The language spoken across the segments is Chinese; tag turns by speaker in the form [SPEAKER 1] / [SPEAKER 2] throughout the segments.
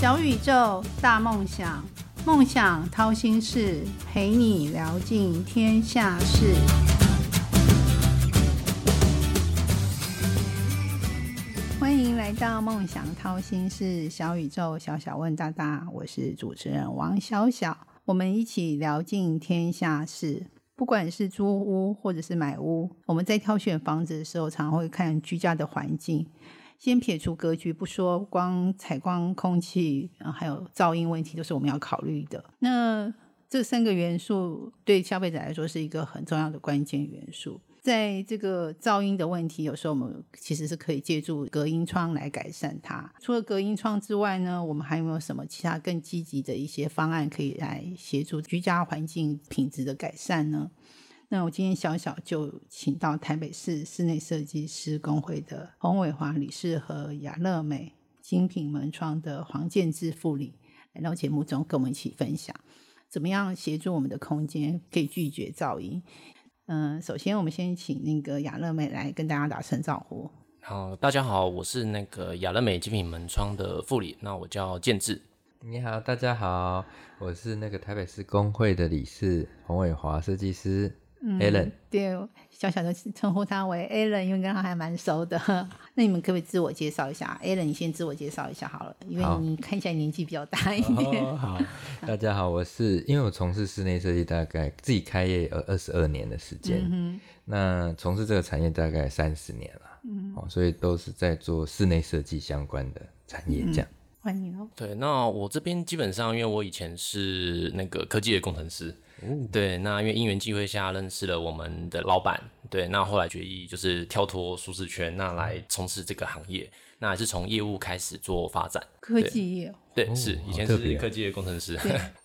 [SPEAKER 1] 小宇宙，大梦想，梦想掏心事，陪你聊尽天下事。欢迎来到梦想掏心事，小宇宙，小小问大大，我是主持人王小小，我们一起聊尽天下事。不管是租屋或者是买屋，我们在挑选房子的时候，常会看居家的环境。先撇除格局不说，光采光、空气，还有噪音问题，都是我们要考虑的。那这三个元素对消费者来说是一个很重要的关键元素。在这个噪音的问题，有时候我们其实是可以借助隔音窗来改善它。除了隔音窗之外呢，我们还有没有什么其他更积极的一些方案可以来协助居家环境品质的改善呢？那我今天小小就请到台北市室内设计师工会的洪伟华理事和雅乐美精品门窗的黄建志副理来到节目中跟我们一起分享，怎么样协助我们的空间可以拒绝噪音。嗯，首先我们先请那个雅乐美来跟大家打声招呼。
[SPEAKER 2] 好，大家好，我是那个雅乐美精品门窗的副理，那我叫建志。
[SPEAKER 3] 你好，大家好，我是那个台北市工会的理事洪伟华设计师。Alan，
[SPEAKER 1] 对，小小的称呼他为 Alan，因为跟他还蛮熟的。那你们可不可以自我介绍一下？Alan，你先自我介绍一下好了，因为你看起来年纪比较大一点。
[SPEAKER 3] 好，大家好，我是因为我从事室内设计，大概自己开业二二十二年的时间，嗯那从事这个产业大概三十年了，嗯，哦，所以都是在做室内设计相关的产业这样。
[SPEAKER 1] 欢迎哦。
[SPEAKER 2] 对，那我这边基本上，因为我以前是那个科技的工程师。对，那因为因缘际会下认识了我们的老板，对，那后来决议就是跳脱舒适圈，那来从事这个行业，那还是从业务开始做发展，
[SPEAKER 1] 科技业。
[SPEAKER 2] 对，是以前是科技业工程师。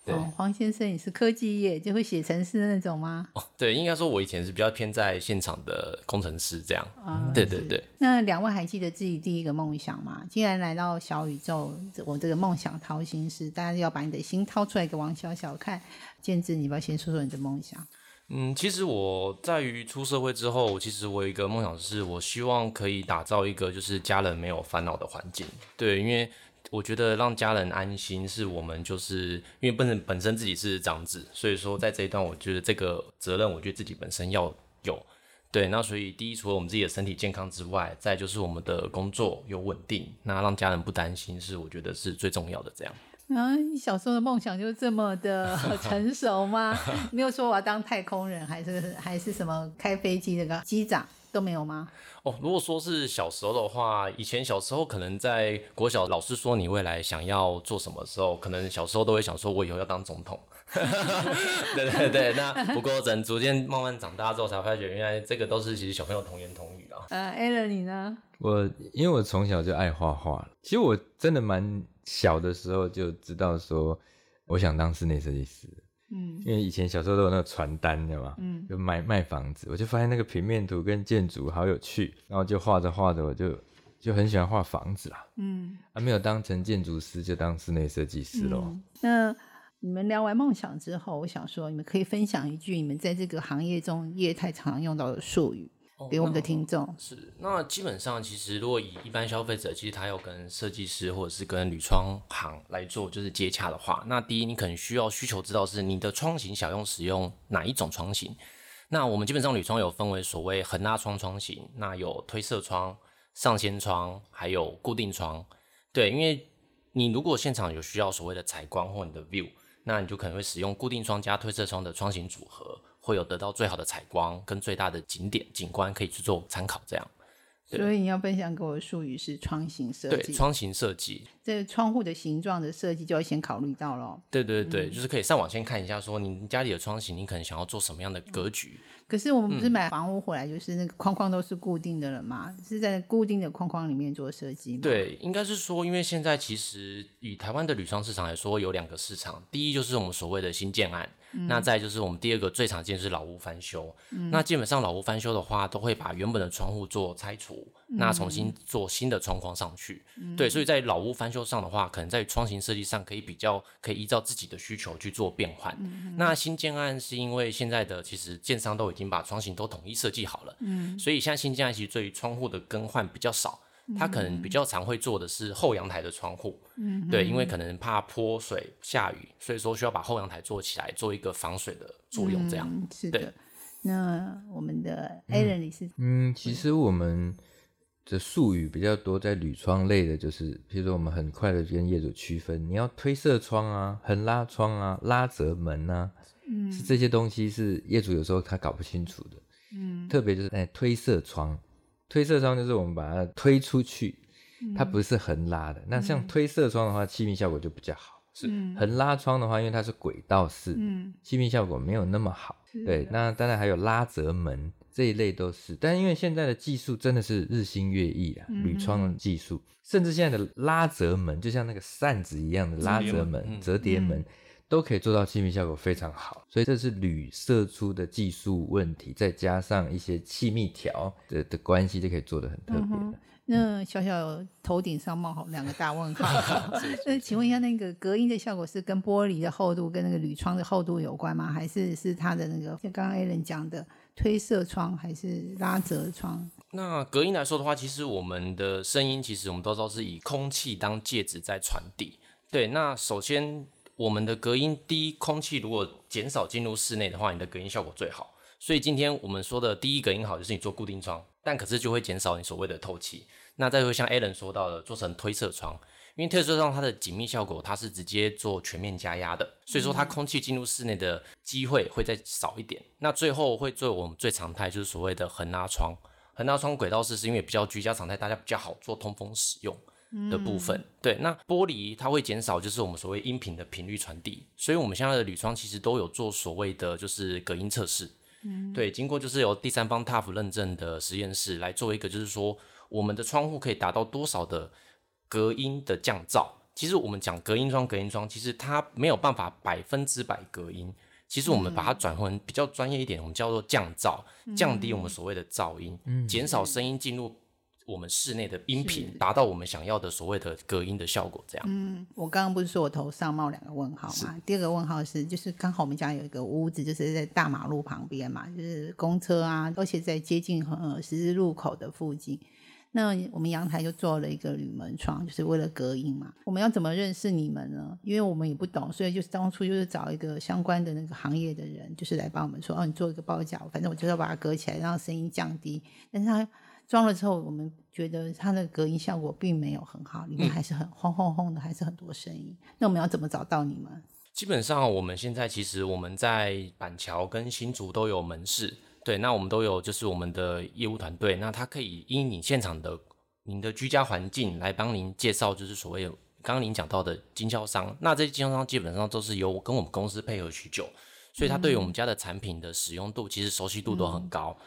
[SPEAKER 1] 对，黄先生，你是科技业，就会写程式那种吗？
[SPEAKER 2] 哦，对，应该说，我以前是比较偏在现场的工程师这样。啊，对对对。
[SPEAKER 1] 那两位还记得自己第一个梦想吗？既然来到小宇宙，我这个梦想掏心事，大家要把你的心掏出来给王小小看。建志，你要不要先说说你的梦想？
[SPEAKER 2] 嗯，其实我在于出社会之后，其实我有一个梦想，是我希望可以打造一个就是家人没有烦恼的环境。对，因为。我觉得让家人安心是我们就是因为本身本身自己是长子，所以说在这一段，我觉得这个责任，我觉得自己本身要有。对，那所以第一，除了我们自己的身体健康之外，再就是我们的工作有稳定，那让家人不担心是我觉得是最重要的。这样
[SPEAKER 1] 啊，你小时候的梦想就这么的成熟吗？没有说我要当太空人，还是还是什么开飞机那个机长？都没有吗？
[SPEAKER 2] 哦，如果说是小时候的话，以前小时候可能在国小，老师说你未来想要做什么时候，可能小时候都会想说，我以后要当总统。对对对，那不过等逐渐慢慢长大之后，才发觉原来这个都是其实小朋友童言童语啊。
[SPEAKER 1] 呃 a l a n 你呢？
[SPEAKER 3] 我因为我从小就爱画画，其实我真的蛮小的时候就知道说，我想当室内设计师。嗯，因为以前小时候都有那个传单，的嘛？嗯，就卖卖房子，我就发现那个平面图跟建筑好有趣，然后就画着画着，我就就很喜欢画房子啦。嗯，还没有当成建筑师，就当室内设计师喽。
[SPEAKER 1] 那你们聊完梦想之后，我想说，你们可以分享一句你们在这个行业中业态常用到的术语。给我们的听众
[SPEAKER 2] 是那基本上，其实如果以一般消费者，其实他要跟设计师或者是跟铝窗行来做就是接洽的话，那第一你可能需要需求知道是你的窗型想用使用哪一种窗型。那我们基本上铝窗有分为所谓横拉窗窗型，那有推射窗、上掀窗，还有固定窗。对，因为你如果现场有需要所谓的采光或你的 view，那你就可能会使用固定窗加推射窗的窗型组合。会有得到最好的采光跟最大的景点景观可以去做参考，这样。
[SPEAKER 1] 所以你要分享给我的术语是窗型设计。
[SPEAKER 2] 对，窗型设计，
[SPEAKER 1] 这窗户的形状的设计就要先考虑到了。
[SPEAKER 2] 对对对，就是可以上网先看一下，说你家里的窗型，你可能想要做什么样的格局。
[SPEAKER 1] 可是我们不是买房屋回来就是那个框框都是固定的了吗？是在固定的框框里面做设计吗？
[SPEAKER 2] 对，应该是说，因为现在其实以台湾的铝窗市场来说，有两个市场，第一就是我们所谓的新建案。那再就是我们第二个最常见是老屋翻修，那基本上老屋翻修的话，都会把原本的窗户做拆除，那重新做新的窗框上去。对，所以在老屋翻修上的话，可能在窗型设计上可以比较可以依照自己的需求去做变换。那新建案是因为现在的其实建商都已经把窗型都统一设计好了，所以现在新建案其实对于窗户的更换比较少。他可能比较常会做的是后阳台的窗户，嗯，对，因为可能怕泼水、下雨，所以说需要把后阳台做起来，做一个防水的作用，这样
[SPEAKER 1] 是的。那我们的 A 人你是
[SPEAKER 3] 嗯，其实我们的术语比较多，在铝窗类的，就是比如说我们很快的跟业主区分，你要推射窗啊、横拉窗啊、拉折门啊，嗯，是这些东西是业主有时候他搞不清楚的，嗯，特别就是哎推射窗。推射窗就是我们把它推出去，它不是横拉的。那像推射窗的话，气密效果就比较好。是横拉窗的话，因为它是轨道式，气密效果没有那么好。对，那当然还有拉折门这一类都是。但因为现在的技术真的是日新月异啊，铝窗的技术，甚至现在的拉折门，就像那个扇子一样的拉折门、折叠门。都可以做到气密效果非常好，所以这是铝射出的技术问题，再加上一些气密条的的关系，就可以做的很特别的。
[SPEAKER 1] 那小小头顶上冒好两个大问号，那请问一下，那个隔音的效果是跟玻璃的厚度跟那个铝窗的厚度有关吗？还是是它的那个像刚刚 A 人讲的推射窗还是拉折窗？
[SPEAKER 2] 那隔音来说的话，其实我们的声音其实我们都知道是以空气当介质在传递。对，那首先。我们的隔音低，空气如果减少进入室内的话，你的隔音效果最好。所以今天我们说的第一隔音好，就是你做固定窗，但可是就会减少你所谓的透气。那再会像 Alan 说到的，做成推射窗，因为推射窗它的紧密效果，它是直接做全面加压的，所以说它空气进入室内的机会会再少一点。那最后会做我们最常态，就是所谓的横拉窗。横拉窗轨道式是因为比较居家常态，大家比较好做通风使用。的部分，对，那玻璃它会减少，就是我们所谓音频的频率传递，所以我们现在的铝窗其实都有做所谓的就是隔音测试，嗯，对，经过就是由第三方 TUF 认证的实验室来做一个，就是说我们的窗户可以达到多少的隔音的降噪。其实我们讲隔音窗，隔音窗其实它没有办法百分之百隔音，其实我们把它转换比较专业一点，我们叫做降噪，降低我们所谓的噪音，减少声音进入。我们室内的音频达到我们想要的所谓的隔音的效果，这样。
[SPEAKER 1] 嗯，我刚刚不是说我头上冒两个问号嘛？第二个问号是，就是刚好我们家有一个屋子，就是在大马路旁边嘛，就是公车啊，而且在接近呃十字路口的附近。那我们阳台就做了一个铝门窗，就是为了隔音嘛。我们要怎么认识你们呢？因为我们也不懂，所以就是当初就是找一个相关的那个行业的人，就是来帮我们说，哦，你做一个包架，反正我就要把它隔起来，让声音降低。但是它装了之后，我们觉得它的隔音效果并没有很好，里面还是很轰轰轰的，还是很多声音。那我们要怎么找到你们？
[SPEAKER 2] 基本上我们现在其实我们在板桥跟新竹都有门市，对，那我们都有就是我们的业务团队，那他可以因你现场的您的居家环境来帮您介绍，就是所谓刚刚您讲到的经销商。那这些经销商基本上都是由跟我们公司配合许久，所以他对于我们家的产品的使用度其实熟悉度都很高。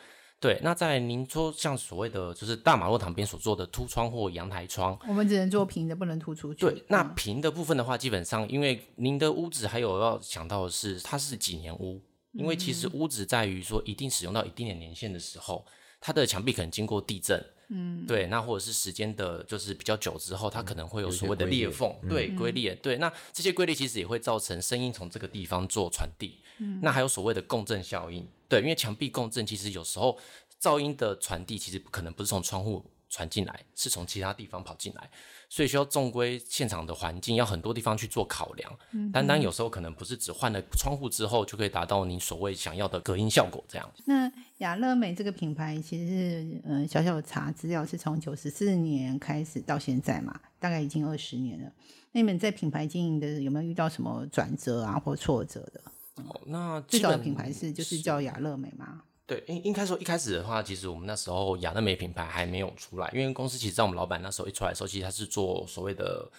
[SPEAKER 2] 对，那在您说像所谓的就是大马路旁边所做的凸窗或阳台窗，
[SPEAKER 1] 我们只能做平的，不能突出去。
[SPEAKER 2] 对，那平的部分的话，基本上因为您的屋子还有要想到的是，它是几年屋，因为其实屋子在于说一定使用到一定的年限的时候，它的墙壁可能经过地震。嗯，对，那或者是时间的，就是比较久之后，它可能会有所谓的裂缝，对，龟裂，对，那这些龟裂其实也会造成声音从这个地方做传递。嗯，那还有所谓的共振效应，对，因为墙壁共振，其实有时候噪音的传递其实可能不是从窗户传进来，是从其他地方跑进来。所以需要纵归现场的环境，要很多地方去做考量。嗯，单单有时候可能不是只换了窗户之后就可以达到你所谓想要的隔音效果这样。
[SPEAKER 1] 那雅乐美这个品牌其实是，嗯，小小查资料是从九十四年开始到现在嘛，大概已经二十年了。那你们在品牌经营的有没有遇到什么转折啊或挫折的？
[SPEAKER 2] 哦，那
[SPEAKER 1] 最早的品牌是就是叫雅乐美吗？
[SPEAKER 2] 对，应应该说一开始的话，其实我们那时候雅乐美品牌还没有出来，因为公司其实在我们老板那时候一出来的时候，其实他是做所谓的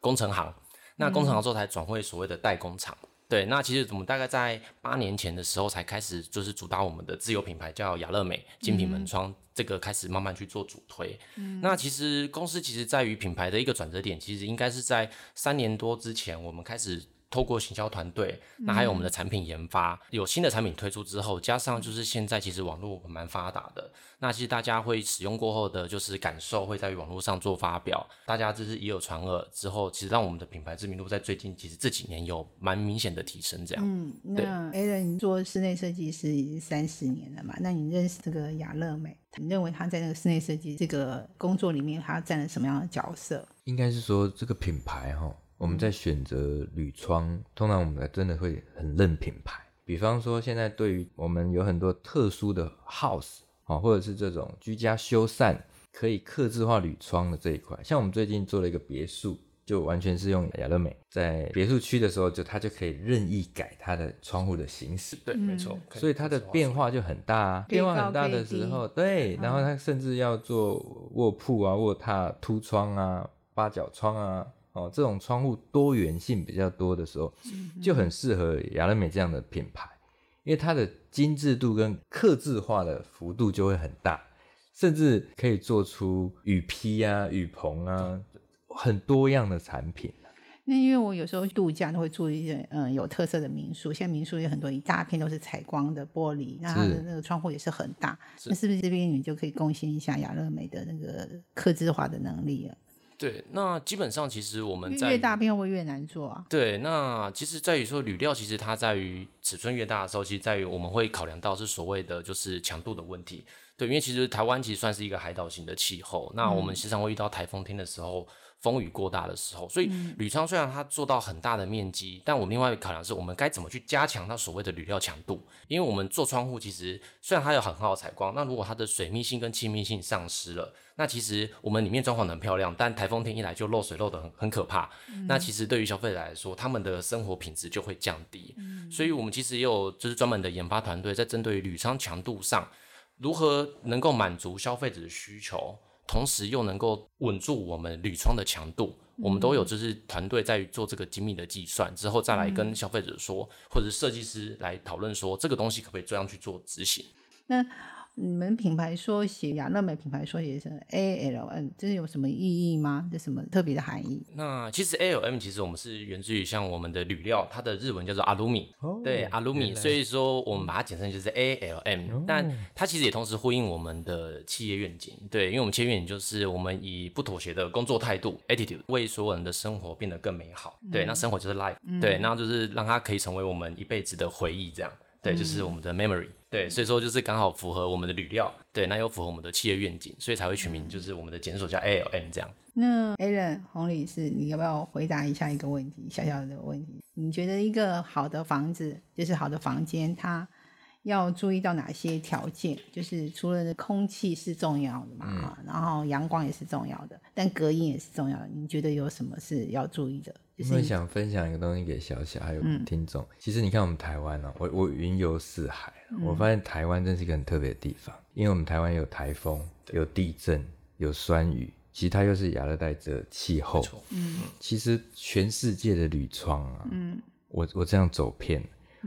[SPEAKER 2] 工程行，那工程行之后才转会所谓的代工厂。对，那其实我们大概在八年前的时候才开始，就是主打我们的自有品牌叫雅乐美精品门窗，这个开始慢慢去做主推。那其实公司其实在于品牌的一个转折点，其实应该是在三年多之前，我们开始。透过行销团队，那还有我们的产品研发，有新的产品推出之后，加上就是现在其实网络蛮发达的，那其实大家会使用过后的就是感受会在于网络上做发表，大家就是以耳传耳之后，其实让我们的品牌知名度在最近其实这几年有蛮明显的提升。这样，
[SPEAKER 1] 嗯，那 a l n 做室内设计师已经三十年了嘛？那你认识这个雅乐美？你认为他在那个室内设计这个工作里面，他占了什么样的角色？
[SPEAKER 3] 应该是说这个品牌哈。我们在选择铝窗，通常我们真的会很认品牌。比方说，现在对于我们有很多特殊的 house 啊，或者是这种居家修缮可以刻字化铝窗的这一块，像我们最近做了一个别墅，就完全是用雅乐美在别墅区的时候，就它就可以任意改它的窗户的形式。
[SPEAKER 2] 对，没错。
[SPEAKER 3] 所以它的变化就很大啊，变化很大的时候，对，然后它甚至要做卧铺啊、卧榻凸窗啊、八角窗啊。哦，这种窗户多元性比较多的时候，就很适合雅乐美这样的品牌，因为它的精致度跟刻字化的幅度就会很大，甚至可以做出雨披啊、雨棚啊，很多样的产品。
[SPEAKER 1] 那因为我有时候度假都会住一些嗯有特色的民宿，现在民宿有很多一大片都是采光的玻璃，那它的那个窗户也是很大，那是不是这边你就可以贡献一下雅乐美的那个刻字化的能力了？
[SPEAKER 2] 对，那基本上其实我们在
[SPEAKER 1] 越大片会越难做啊。
[SPEAKER 2] 对，那其实在于说铝料，其实它在于尺寸越大的时候，其实在于我们会考量到是所谓的就是强度的问题。对，因为其实台湾其实算是一个海岛型的气候，那我们时常会遇到台风天的时候。风雨过大的时候，所以铝窗虽然它做到很大的面积，但我们另外考量是我们该怎么去加强它所谓的铝料强度。因为我们做窗户，其实虽然它有很好的采光，那如果它的水密性跟气密性丧失了，那其实我们里面装潢的很漂亮，但台风天一来就漏水漏的很很可怕。那其实对于消费者来说，他们的生活品质就会降低。所以我们其实也有就是专门的研发团队在针对铝窗强度上，如何能够满足消费者的需求。同时又能够稳住我们铝窗的强度，我们都有就是团队在做这个精密的计算之后，再来跟消费者说，或者设计师来讨论说，这个东西可不可以这样去做执行。
[SPEAKER 1] 那你们品牌缩写雅乐美品牌缩写是 A L M，这是有什么意义吗？这什么特别的含义？
[SPEAKER 2] 那其实 A L M 其实我们是源自于像我们的铝料，它的日文叫做阿鲁米，对 Alumi，，所以说我们把它简称就是 A L M。但它其实也同时呼应我们的企业愿景，对，因为我们企业愿景就是我们以不妥协的工作态度 attitude 为所有人的生活变得更美好。对，那生活就是 life，对，那就是让它可以成为我们一辈子的回忆，这样，对，就是我们的 memory。对，所以说就是刚好符合我们的铝料，对，那又符合我们的企业愿景，所以才会取名就是我们的检索叫 A L M 这样。
[SPEAKER 1] 那 Alan 洪理事，你要不要回答一下一个问题，小小的问题？你觉得一个好的房子，就是好的房间，它要注意到哪些条件？就是除了空气是重要的嘛，然后阳光也是重要的，但隔音也是重要的。你觉得有什么是要注意的？
[SPEAKER 3] 因为想分享一个东西给小小还有听众。其实你看我们台湾呢，我我云游四海，我发现台湾真是一个很特别的地方。因为我们台湾有台风、有地震、有酸雨，其实它又是亚热带的气候。嗯，其实全世界的铝窗啊，嗯，我我这样走遍，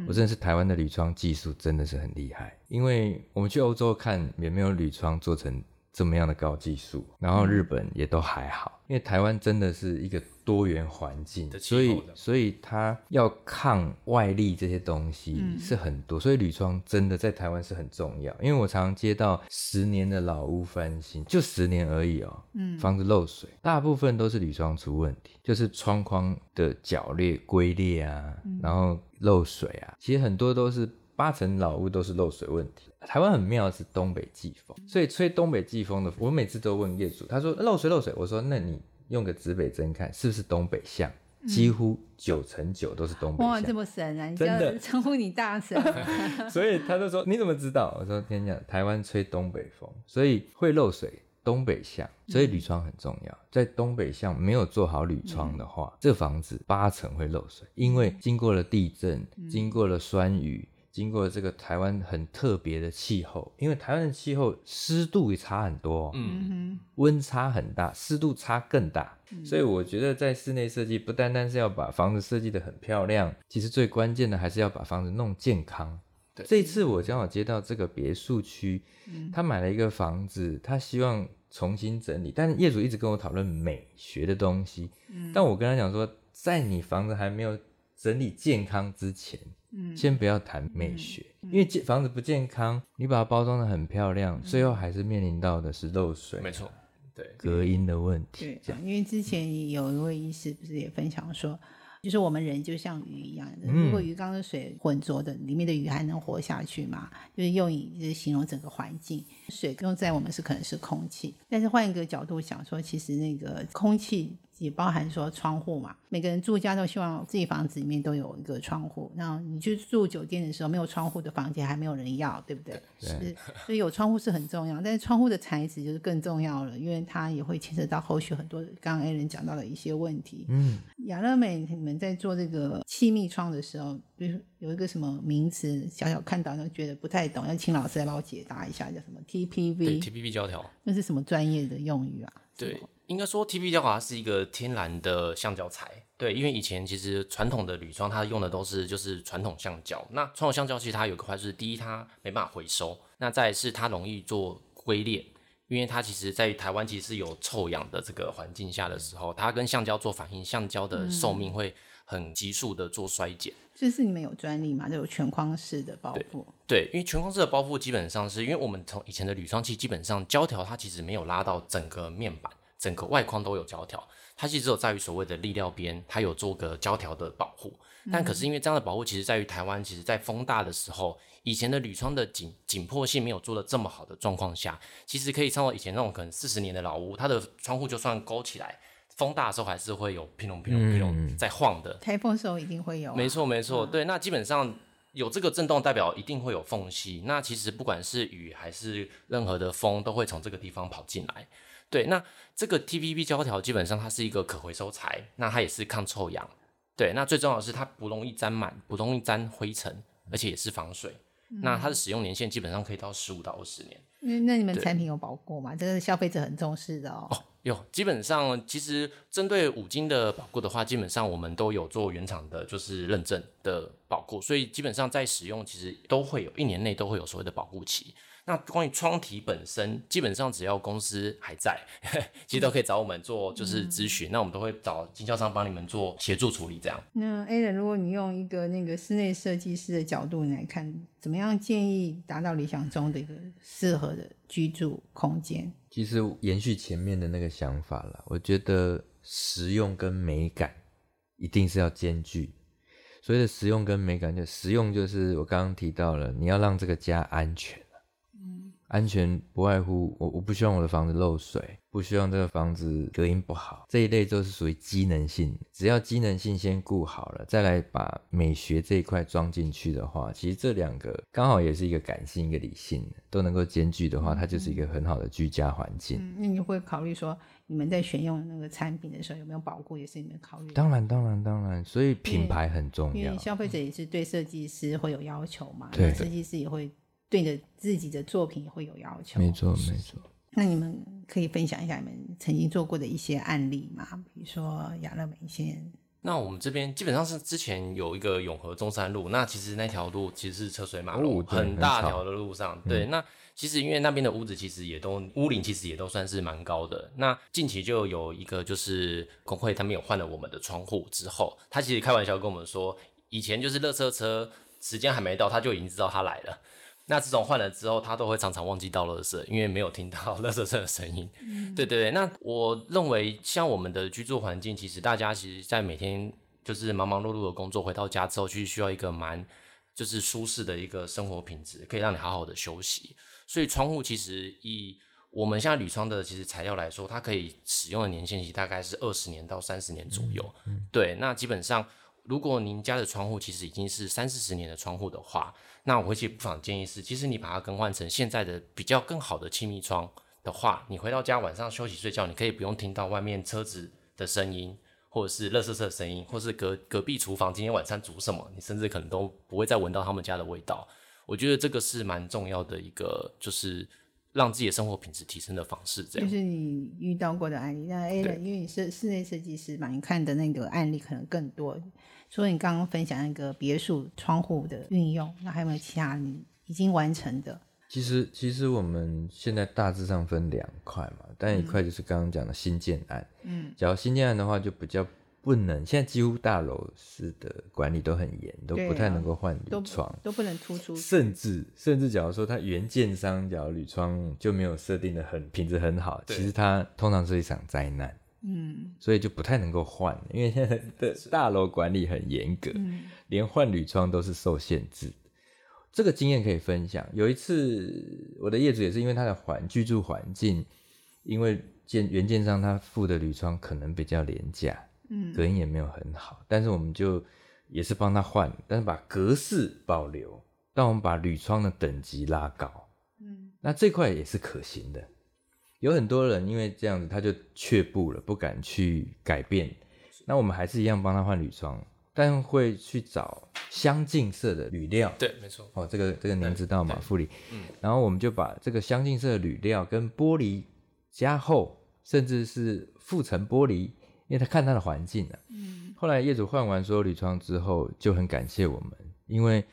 [SPEAKER 3] 我真的是台湾的铝窗技术真的是很厉害。因为我们去欧洲看，也没有铝窗做成这么样的高技术，然后日本也都还好。因为台湾真的是一个。多元环境，所以所以它要抗外力这些东西是很多，所以铝窗真的在台湾是很重要。因为我常常接到十年的老屋翻新，就十年而已哦，嗯，房子漏水，大部分都是铝窗出问题，就是窗框的角裂、龟裂啊，然后漏水啊，其实很多都是八成老屋都是漏水问题。台湾很妙是东北季风，所以吹东北季风的，我每次都问业主，他说漏水漏水，我说那你。用个指北针看是不是东北向，几乎九成九都是东北向。
[SPEAKER 1] 哇，这么神啊！
[SPEAKER 3] 真的
[SPEAKER 1] 称呼你大神。
[SPEAKER 3] 所以他就说你怎么知道？我说跟你讲，台湾吹东北风，所以会漏水。东北向，所以铝窗很重要。在东北向没有做好铝窗的话，这房子八成会漏水，因为经过了地震，经过了酸雨。经过这个台湾很特别的气候，因为台湾的气候湿度也差很多，嗯，温差很大，湿度差更大，所以我觉得在室内设计不单单是要把房子设计得很漂亮，其实最关键的还是要把房子弄健康。
[SPEAKER 2] 对，
[SPEAKER 3] 这次我刚好接到这个别墅区，他买了一个房子，他希望重新整理，但是业主一直跟我讨论美学的东西，但我跟他讲说，在你房子还没有整理健康之前，嗯，先不要谈美学，因为健房子不健康，你把它包装的很漂亮，最后还是面临到的是漏水，
[SPEAKER 2] 没错，对，
[SPEAKER 3] 隔音的问题。
[SPEAKER 1] 对，因为之前有一位医师不是也分享说。就是我们人就像鱼一样的，如果鱼缸的水浑浊的，里面的鱼还能活下去吗？就是用以就是形容整个环境，水用在我们是可能是空气，但是换一个角度想说，其实那个空气。也包含说窗户嘛，每个人住家都希望自己房子里面都有一个窗户。那你去住酒店的时候，没有窗户的房间还没有人要，对不对？是，所以有窗户是很重要。但是窗户的材质就是更重要了，因为它也会牵涉到后续很多刚刚 A 人讲到的一些问题。嗯，雅乐美你们在做这个气密窗的时候，比如有一个什么名词，小小看到就觉得不太懂，要请老师来帮我解答一下，叫什么
[SPEAKER 2] TPV？TPV 胶条，
[SPEAKER 1] 那是什么专业的用语啊？
[SPEAKER 2] 对。应该说，T P 胶它是一个天然的橡胶材，对，因为以前其实传统的铝窗它用的都是就是传统橡胶。那传统橡胶其实它有个坏处是，第一它没办法回收，那再是它容易做龟裂，因为它其实在台湾其实是有臭氧的这个环境下的时候，它跟橡胶做反应，橡胶的寿命会很急速的做衰减。
[SPEAKER 1] 这是你们有专利嘛？就有全框式的包覆。
[SPEAKER 2] 对，因为全框式的包覆基本上是因为我们从以前的铝窗器基本上胶条它其实没有拉到整个面板。整个外框都有胶条，它其实只有在于所谓的立料边，它有做个胶条的保护。但可是因为这样的保护，其实在于台湾，其实在风大的时候，以前的铝窗的紧紧迫性没有做的这么好的状况下，其实可以像我以前那种可能四十年的老屋，它的窗户就算勾起来，风大的时候还是会有乒隆乒隆乒隆在晃的。
[SPEAKER 1] 台风时候一定会有。
[SPEAKER 2] 没错没错，对，那基本上有这个震动，代表一定会有缝隙。那其实不管是雨还是任何的风，都会从这个地方跑进来。对，那这个 TPP 胶条基本上它是一个可回收材，那它也是抗臭氧。对，那最重要的是它不容易沾满，不容易沾灰尘，而且也是防水。那它的使用年限基本上可以到十五到二十年。
[SPEAKER 1] 那那你们产品有保过吗？这个消费者很重视的哦。
[SPEAKER 2] 哦，有，基本上其实针对五金的保护的话，基本上我们都有做原厂的，就是认证的保护，所以基本上在使用其实都会有一年内都会有所谓的保护期。那关于窗体本身，基本上只要公司还在，其实都可以找我们做就是咨询。那我们都会找经销商帮你们做协助处理这样。
[SPEAKER 1] 那 A 人，如果你用一个那个室内设计师的角度来看，怎么样建议达到理想中的一个适合的居住空间？
[SPEAKER 3] 其实延续前面的那个想法了，我觉得实用跟美感一定是要兼具。所谓的实用跟美感，就实用就是我刚刚提到了，你要让这个家安全。安全不外乎我我不希望我的房子漏水，不希望这个房子隔音不好，这一类都是属于机能性。只要机能性先顾好了，再来把美学这一块装进去的话，其实这两个刚好也是一个感性一个理性，都能够兼具的话，它就是一个很好的居家环境。
[SPEAKER 1] 那你会考虑说，你们在选用那个产品的时候有没有保护，也是你们考虑？
[SPEAKER 3] 当然，当然，当然。所以品牌很重要，
[SPEAKER 1] 因为消费者也是对设计师会有要求嘛，对，设计师也会。对着自己的作品会有要求，
[SPEAKER 3] 没错没错。
[SPEAKER 1] 那你们可以分享一下你们曾经做过的一些案例吗？比如说亚乐美线。
[SPEAKER 2] 那我们这边基本上是之前有一个永和中山路，那其实那条路其实是车水马龙，很大条的路上。对，那其实因为那边的屋子其实也都屋龄其实也都算是蛮高的。那近期就有一个就是工会他们有换了我们的窗户之后，他其实开玩笑跟我们说，以前就是乐车车时间还没到，他就已经知道他来了。那这种换了之后，他都会常常忘记倒垃圾，因为没有听到 垃圾车的声音。对对对，那我认为像我们的居住环境，其实大家其实，在每天就是忙忙碌碌的工作，回到家之后，其实需要一个蛮就是舒适的一个生活品质，可以让你好好的休息。所以窗户其实以我们现在铝窗的其实材料来说，它可以使用的年限期大概是二十年到三十年左右。对，那基本上如果您家的窗户其实已经是三四十年的窗户的话，那我会去不妨建议是，其实你把它更换成现在的比较更好的气密窗的话，你回到家晚上休息睡觉，你可以不用听到外面车子的声音，或者是垃圾车的声音，或是隔隔壁厨房今天晚上煮什么，你甚至可能都不会再闻到他们家的味道。我觉得这个是蛮重要的一个，就是让自己的生活品质提升的方式。这样
[SPEAKER 1] 就是你遇到过的案例。那 A 人，因为你是室内设计师嘛，你看的那个案例可能更多。所以你刚刚分享那个别墅窗户的运用，那还有没有其他你已经完成的？
[SPEAKER 3] 其实其实我们现在大致上分两块嘛，但一块就是刚刚讲的新建案。嗯，假如新建案的话，就比较不能，现在几乎大楼式的管理都很严，都不太能够换铝窗，
[SPEAKER 1] 都不能突出。
[SPEAKER 3] 甚至甚至，假如说它原建商假如铝窗就没有设定的很品质很好，其实它通常是一场灾难。嗯，所以就不太能够换，因为现在的大楼管理很严格，连换铝窗都是受限制。这个经验可以分享。有一次，我的业主也是因为他的环居住环境，因为建原件商他付的铝窗可能比较廉价。嗯，隔音也没有很好，但是我们就也是帮他换，但是把格式保留，但我们把铝窗的等级拉高，嗯，那这块也是可行的。有很多人因为这样子，他就却步了，不敢去改变。那我们还是一样帮他换铝窗，但会去找相近色的铝料。
[SPEAKER 2] 对，没错。
[SPEAKER 3] 哦，这个这个您知道吗，傅里？嗯。然后我们就把这个相近色的铝料跟玻璃加厚，甚至是覆层玻璃。因为他看他的环境啊，嗯，后来业主换完所有铝窗之后，就很感谢我们，因为，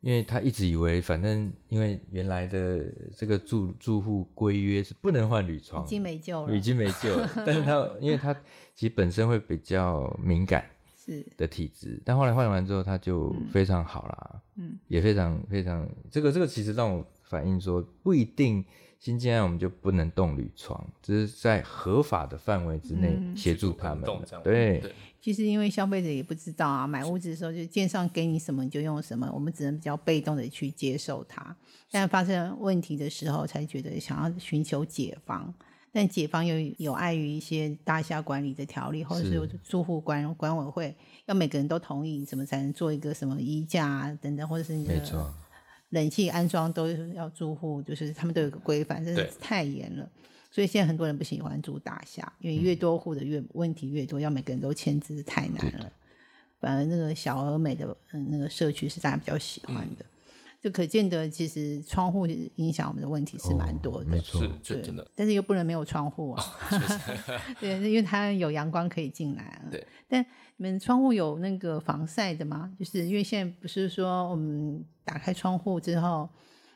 [SPEAKER 3] 因为他一直以为，反正因为原来的这个住住户规约是不能换铝窗，
[SPEAKER 1] 已经没救了，
[SPEAKER 3] 已经没救了。但是他因为他其实本身会比较敏感，
[SPEAKER 1] 是
[SPEAKER 3] 的体质，但后来换完之后他就非常好啦，嗯，也非常非常，这个这个其实让我反映说不一定。新进来我们就不能动铝窗，只是在合法的范围之内协助他们。对，
[SPEAKER 1] 其实因为消费者也不知道啊，买屋子的时候就建商给你什么你就用什么，我们只能比较被动的去接受它。但发生问题的时候，才觉得想要寻求解方，但解方又有碍于一些大厦管理的条例，或者是住户管管委会要每个人都同意，怎么才能做一个什么衣架啊等等，或者是
[SPEAKER 3] 你的。
[SPEAKER 1] 冷气安装都要住户，就是他们都有个规范，真是太严了。所以现在很多人不喜欢住大厦，因为越多户的越问题越多，要每个人都签字太难了。反而那个小而美的嗯那个社区是大家比较喜欢的，就可见得其实窗户影响我们的问题是蛮多的，
[SPEAKER 3] 没错，
[SPEAKER 2] 是真的。
[SPEAKER 1] 但是又不能没有窗户啊，对，因为它有阳光可以进来。
[SPEAKER 2] 对，
[SPEAKER 1] 但你们窗户有那个防晒的吗？就是因为现在不是说我们。打开窗户之后，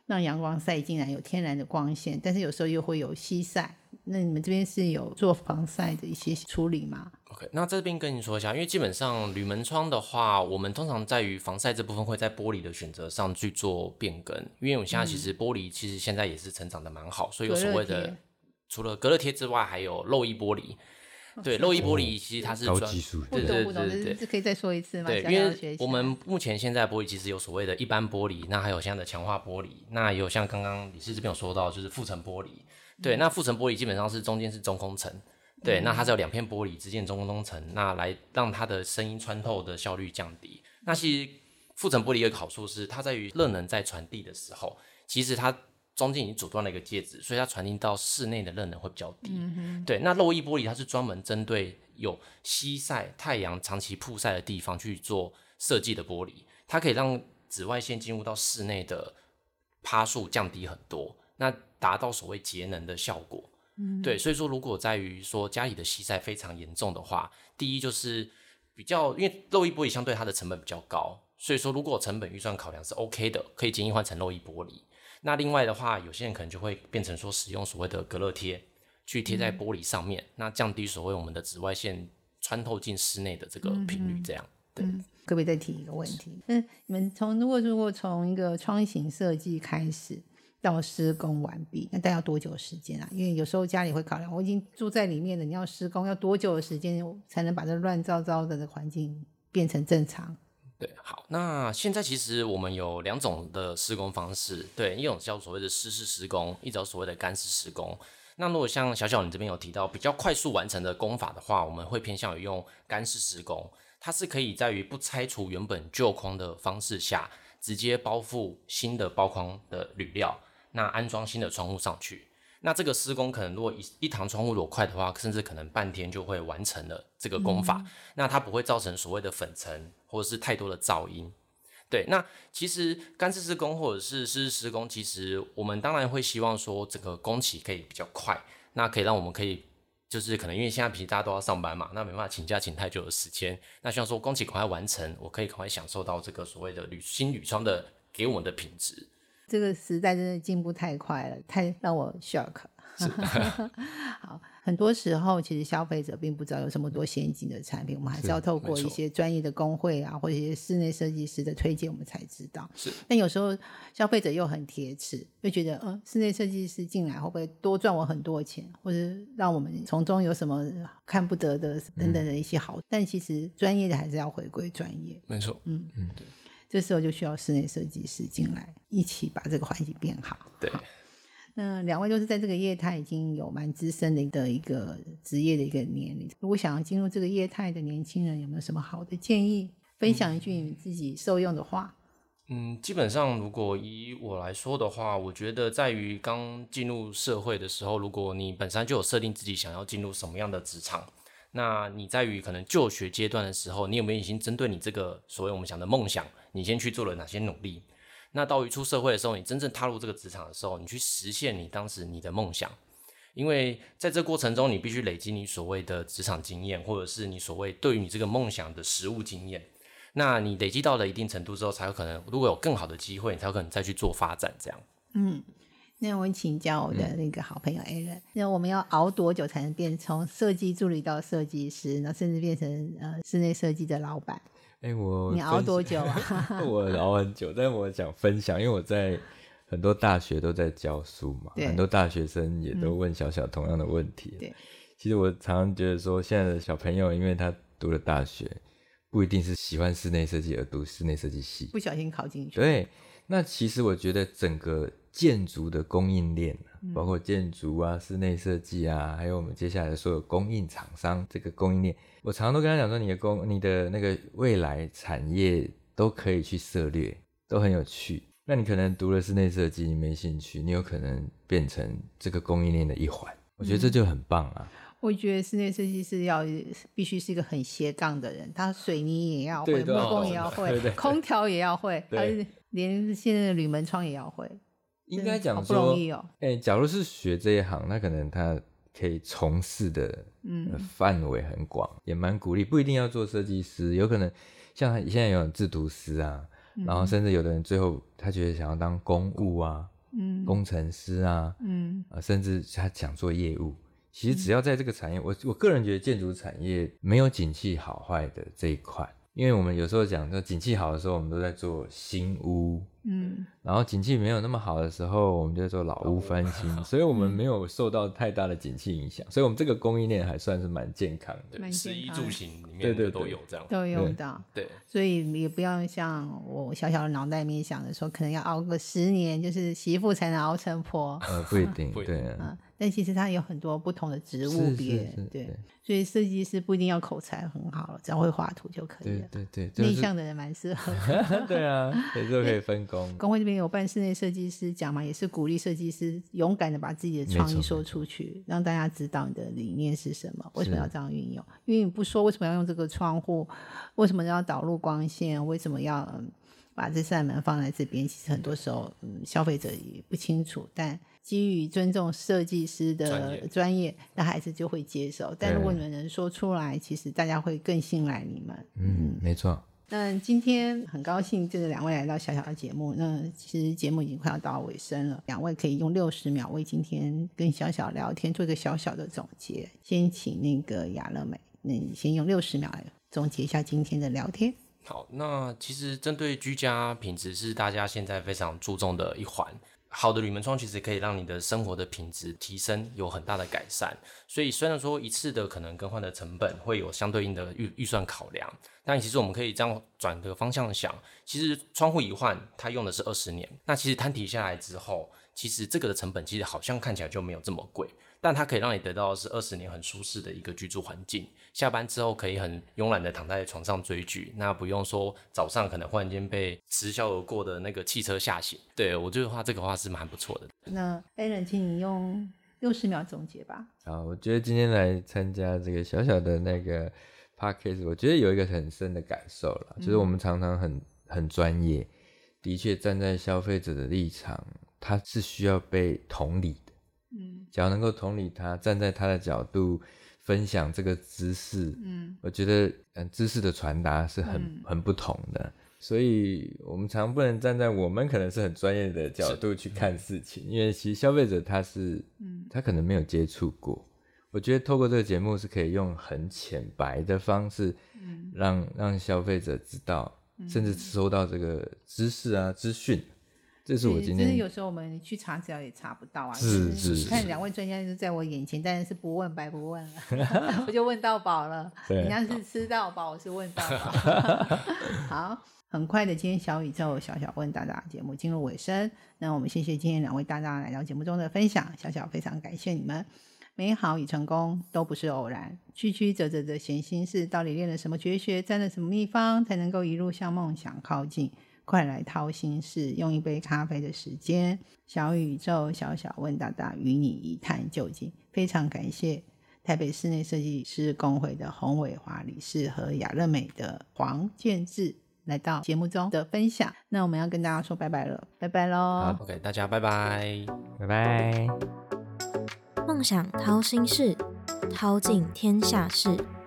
[SPEAKER 1] 让阳光晒进来，有天然的光线，但是有时候又会有西晒。那你们这边是有做防晒的一些处理吗
[SPEAKER 2] ？OK，那这边跟你说一下，因为基本上铝门窗的话，我们通常在于防晒这部分会在玻璃的选择上去做变更，因为我们现在其实玻璃其实现在也是成长的蛮好，所以有所谓的除了隔热贴之外，还有漏衣玻璃。对，漏衣玻璃其实它是
[SPEAKER 3] 高技术，
[SPEAKER 1] 对对对对，可以再说一次吗？
[SPEAKER 2] 对，因为我们目前现在玻璃其实有所谓的一般玻璃，那还有现在的强化玻璃，那也有像刚刚李师这边有说到，就是覆层玻璃。对，那覆层玻璃基本上是中间是中空层，对，那它是有两片玻璃之间中空层，那来让它的声音穿透的效率降低。那其实覆层玻璃一个好处是，它在于热能在传递的时候，其实它。中间已经阻断了一个介质，所以它传递到室内的热能会比较低。对，那漏液玻璃它是专门针对有西晒、太阳长期曝晒的地方去做设计的玻璃，它可以让紫外线进入到室内的趴数降低很多，那达到所谓节能的效果。对，所以说如果在于说家里的西晒非常严重的话，第一就是比较因为漏液玻璃相对它的成本比较高，所以说如果成本预算考量是 OK 的，可以建议换成漏液玻璃。那另外的话，有些人可能就会变成说使用所谓的隔热贴，去贴在玻璃上面，那降低所谓我们的紫外线穿透进室内的这个频率，这样。对，
[SPEAKER 1] 可不可以再提一个问题？嗯，你们从如果如果从一个窗型设计开始到施工完毕，那大概要多久时间啊？因为有时候家里会考量，我已经住在里面了，你要施工要多久的时间才能把这乱糟糟的环境变成正常？
[SPEAKER 2] 对，好，那现在其实我们有两种的施工方式，对，一种叫所谓的湿式施工，一种所谓的干式施工。那如果像小小你这边有提到比较快速完成的工法的话，我们会偏向于用干式施工，它是可以在于不拆除原本旧框的方式下，直接包覆新的包框的铝料，那安装新的窗户上去。那这个施工可能如果一一堂窗户如果快的话，甚至可能半天就会完成了这个工法。那它不会造成所谓的粉尘或者是太多的噪音。对，那其实干式施工或者是湿式施工，其实我们当然会希望说这个工期可以比较快，那可以让我们可以就是可能因为现在平时大家都要上班嘛，那没办法请假请太久的时间，那希望说工期赶快完成，我可以赶快享受到这个所谓的铝新铝窗的给我们的品质。
[SPEAKER 1] 这个时代真的进步太快了，太让我 shock。好，很多时候其实消费者并不知道有这么多先进的产品，我们还是要透过一些专业的工会啊，或者一些室内设计师的推荐，我们才知道。
[SPEAKER 2] 是，
[SPEAKER 1] 但有时候消费者又很铁齿，就觉得，嗯，室内设计师进来会不会多赚我很多钱，或者让我们从中有什么看不得的等等的一些好？但其实专业的还是要回归专业。
[SPEAKER 2] 没错，
[SPEAKER 1] 嗯嗯，对。这时候就需要室内设计师进来，一起把这个环境变好。
[SPEAKER 2] 对。
[SPEAKER 1] 那两位都是在这个业态已经有蛮资深的的一个职业的一个年龄。如果想要进入这个业态的年轻人，有没有什么好的建议？分享一句你自己受用的话。
[SPEAKER 2] 嗯，基本上如果以我来说的话，我觉得在于刚进入社会的时候，如果你本身就有设定自己想要进入什么样的职场，那你在于可能就学阶段的时候，你有没有已经针对你这个所谓我们讲的梦想，你先去做了哪些努力？那到于出社会的时候，你真正踏入这个职场的时候，你去实现你当时你的梦想，因为在这过程中，你必须累积你所谓的职场经验，或者是你所谓对于你这个梦想的实务经验。那你累积到了一定程度之后，才有可能如果有更好的机会，你才有可能再去做发展。这样。
[SPEAKER 1] 嗯，那我请教我的那个好朋友 A 人，那我们要熬多久才能变从设计助理到设计师，那甚至变成呃室内设计的老板？
[SPEAKER 3] 哎，我
[SPEAKER 1] 你熬多久啊？
[SPEAKER 3] 我熬很久，但是我想分享，因为我在很多大学都在教书嘛，很多大学生也都问小小同样的问题。
[SPEAKER 1] 对，
[SPEAKER 3] 其实我常常觉得说，现在的小朋友，因为他读了大学，不一定是喜欢室内设计而读室内设计系，
[SPEAKER 1] 不小心考进去。
[SPEAKER 3] 对，那其实我觉得整个建筑的供应链。包括建筑啊、室内设计啊，还有我们接下来的所有供应厂商这个供应链，我常常都跟他讲说，你的供、你的那个未来产业都可以去涉猎，都很有趣。那你可能读了室内设计，你没兴趣，你有可能变成这个供应链的一环。我觉得这就很棒啊。
[SPEAKER 1] 我觉得室内设计师要必须是一个很斜杠的人，他水泥也要会，木工也要会，空调也要会，他连现在的铝门窗也要会。
[SPEAKER 3] 应该讲说，哎，假如是学这一行，那可能他可以从事的范围很广，也蛮鼓励。不一定要做设计师，有可能像现在有制图师啊，然后甚至有的人最后他觉得想要当公务啊，嗯，工程师啊，嗯，啊，甚至他想做业务。其实只要在这个产业，我我个人觉得建筑产业没有景气好坏的这一块。因为我们有时候讲说景气好的时候，我们都在做新屋，嗯，然后景气没有那么好的时候，我们就在做老屋翻新，所以我们没有受到太大的景气影响，所以我们这个供应链还算是蛮健康的，
[SPEAKER 2] 食衣住行里面对都有这样。
[SPEAKER 1] 都有的，
[SPEAKER 2] 对，
[SPEAKER 1] 所以也不要像我小小的脑袋里面想的说，可能要熬个十年，就是媳妇才能熬成婆，
[SPEAKER 3] 呃，不一定，对，
[SPEAKER 1] 嗯。但其实它有很多不同的植物别，对，所以设计师不一定要口才很好了，只要会画图就可以了。
[SPEAKER 3] 对对对，
[SPEAKER 1] 内向的人蛮适合。
[SPEAKER 3] 对啊，有时候可以分工。
[SPEAKER 1] 工会这边有办室内设计师讲嘛，也是鼓励设计师勇敢的把自己的创意说出去，让大家知道你的理念是什么，为什么要这样运用？因为你不说为什么要用这个窗户，为什么要导入光线，为什么要把这扇门放在这边？其实很多时候，嗯，消费者也不清楚，但。基于尊重设计师的专业，那孩子就会接受。但如果你们能说出来，其实大家会更信赖你们。
[SPEAKER 3] 嗯，没错。
[SPEAKER 1] 那今天很高兴，就是两位来到小小的节目。那其实节目已经快要到尾声了，两位可以用六十秒为今天跟小小聊天做一个小小的总结。先请那个雅乐美，那你先用六十秒来总结一下今天的聊天。
[SPEAKER 2] 好，那其实针对居家品质是大家现在非常注重的一环。好的铝门窗其实可以让你的生活的品质提升，有很大的改善。所以虽然说一次的可能更换的成本会有相对应的预预算考量，但其实我们可以这样转个方向想，其实窗户一换，它用的是二十年，那其实摊提下来之后，其实这个的成本其实好像看起来就没有这么贵。但它可以让你得到的是二十年很舒适的一个居住环境，下班之后可以很慵懒的躺在床上追剧，那不用说早上可能忽然间被驰销而过的那个汽车吓醒。对我觉得话这个话是蛮不错的。
[SPEAKER 1] 那 a l n 请你用六十秒总结吧。
[SPEAKER 3] 好，我觉得今天来参加这个小小的那个 podcast，我觉得有一个很深的感受了，就是我们常常很很专业，的确站在消费者的立场，它是需要被同理。嗯，只要能够同理他，站在他的角度分享这个知识，嗯，我觉得，嗯，知识的传达是很很不同的。所以我们常不能站在我们可能是很专业的角度去看事情，因为其实消费者他是，嗯，他可能没有接触过。我觉得透过这个节目是可以用很浅白的方式，嗯，让让消费者知道，甚至收到这个知识啊资讯。这是我今天，
[SPEAKER 1] 其实有时候我们去查资料也查不到啊。
[SPEAKER 3] 是是是，
[SPEAKER 1] 看两位专家就在我眼前，但是不问白不问了，我就问到饱了。人家是吃到饱，我是问到饱。好，很快的，今天小宇宙小小问大大节目进入尾声，那我们谢谢今天两位大大来到节目中的分享，小小非常感谢你们。美好与成功都不是偶然，曲曲折折的闲心事，到底练了什么绝学，沾了什么秘方，才能够一路向梦想靠近？快来掏心事，用一杯咖啡的时间，小宇宙小小问大大，与你一探究竟。非常感谢台北室内设计师工会的洪伟华理事和雅乐美的黄建志来到节目中的分享。那我们要跟大家说拜拜了，拜拜喽
[SPEAKER 2] ！OK，大家拜拜，
[SPEAKER 3] 拜拜。
[SPEAKER 4] 梦想掏心事，掏尽天下事。